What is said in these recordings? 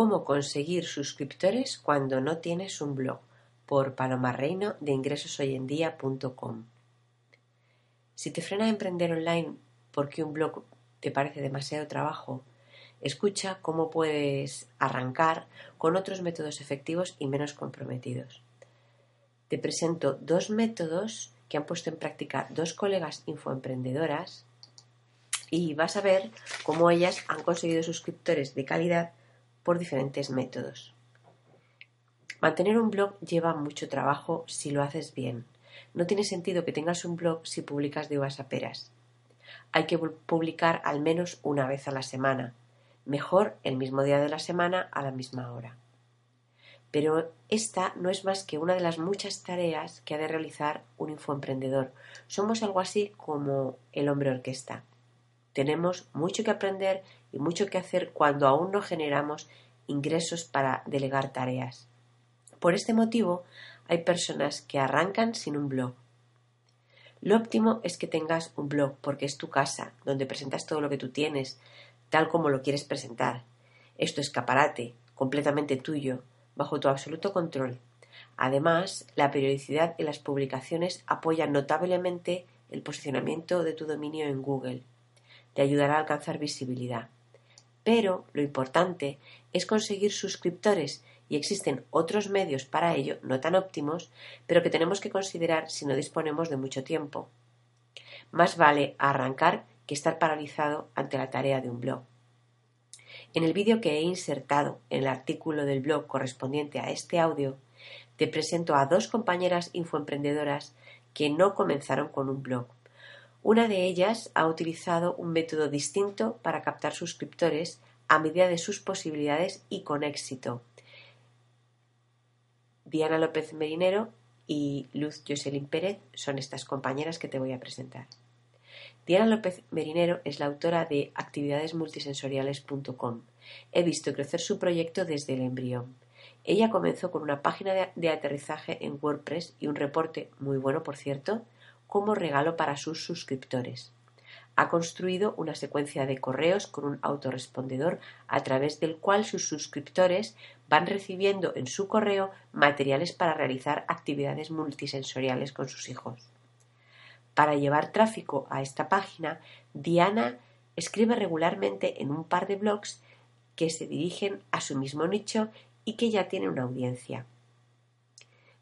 Cómo conseguir suscriptores cuando no tienes un blog por Paloma Reino de ingresoshoyendía.com. Si te frena emprender online porque un blog te parece demasiado trabajo, escucha cómo puedes arrancar con otros métodos efectivos y menos comprometidos. Te presento dos métodos que han puesto en práctica dos colegas infoemprendedoras y vas a ver cómo ellas han conseguido suscriptores de calidad por diferentes métodos. Mantener un blog lleva mucho trabajo si lo haces bien. No tiene sentido que tengas un blog si publicas de uvas a peras. Hay que publicar al menos una vez a la semana, mejor el mismo día de la semana a la misma hora. Pero esta no es más que una de las muchas tareas que ha de realizar un infoemprendedor. Somos algo así como el hombre orquesta. Tenemos mucho que aprender y mucho que hacer cuando aún no generamos ingresos para delegar tareas. Por este motivo, hay personas que arrancan sin un blog. Lo óptimo es que tengas un blog porque es tu casa, donde presentas todo lo que tú tienes, tal como lo quieres presentar. Es tu escaparate, completamente tuyo, bajo tu absoluto control. Además, la periodicidad en las publicaciones apoya notablemente el posicionamiento de tu dominio en Google te ayudará a alcanzar visibilidad. Pero lo importante es conseguir suscriptores y existen otros medios para ello no tan óptimos, pero que tenemos que considerar si no disponemos de mucho tiempo. Más vale arrancar que estar paralizado ante la tarea de un blog. En el vídeo que he insertado en el artículo del blog correspondiente a este audio, te presento a dos compañeras infoemprendedoras que no comenzaron con un blog, una de ellas ha utilizado un método distinto para captar suscriptores a medida de sus posibilidades y con éxito. Diana López Merinero y Luz Jocelyn Pérez son estas compañeras que te voy a presentar. Diana López Merinero es la autora de actividadesmultisensoriales.com. He visto crecer su proyecto desde el embrión. Ella comenzó con una página de, aterrizaje en WordPress y un reporte, muy bueno por cierto, como regalo para sus suscriptores. Ha construido una secuencia de correos con un autorrespondedor a través del cual sus suscriptores van recibiendo en su correo materiales para realizar actividades multisensoriales con sus hijos. Para llevar tráfico a esta página, Diana escribe regularmente en un par de blogs que se dirigen a su mismo nicho y que ya tiene una audiencia.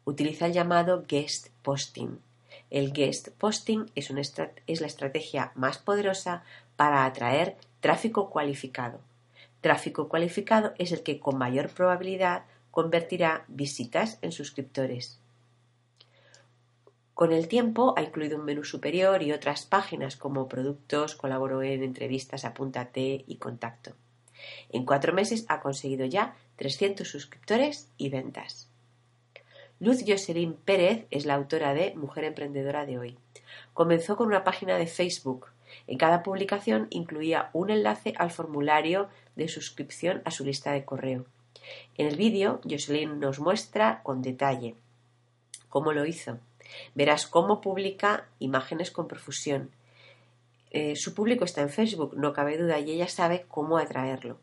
Utiliza el llamado guest posting el guest posting es, la estrategia más poderosa para atraer tráfico cualificado. Tráfico cualificado es el que con mayor probabilidad convertirá visitas en suscriptores. Con el tiempo ha incluido un menú superior y otras páginas como productos, colaboró en entrevistas, apúntate y contacto. En cuatro meses ha conseguido ya 300 suscriptores y ventas. Luz Jocelyn Pérez es la autora de Mujer Emprendedora de hoy. Comenzó con una página de Facebook. En cada publicación incluía un enlace al formulario de suscripción a su lista de correo. En el vídeo, Jocelyn nos muestra con detalle cómo lo hizo. Verás cómo publica imágenes con profusión. Eh, su público está en Facebook, no cabe duda, y ella sabe cómo atraerlo.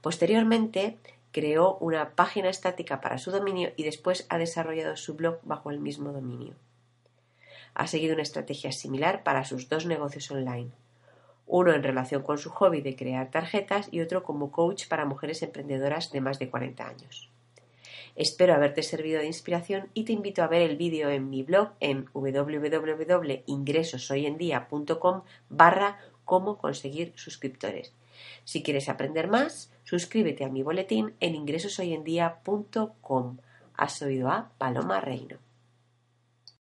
Posteriormente, creó una página estática para su dominio y después ha desarrollado su blog bajo el mismo dominio. Ha seguido una estrategia similar para sus dos negocios online, uno en relación con su hobby de crear tarjetas y otro como coach para mujeres emprendedoras de más de 40 años. Espero haberte servido de inspiración y te invito a ver el vídeo en mi blog en www.ingresoshoyendia.com barra cómo conseguir suscriptores. Si quieres aprender más, suscríbete a mi boletín en ingresoshoyendia.com. Has oído a Paloma Reino.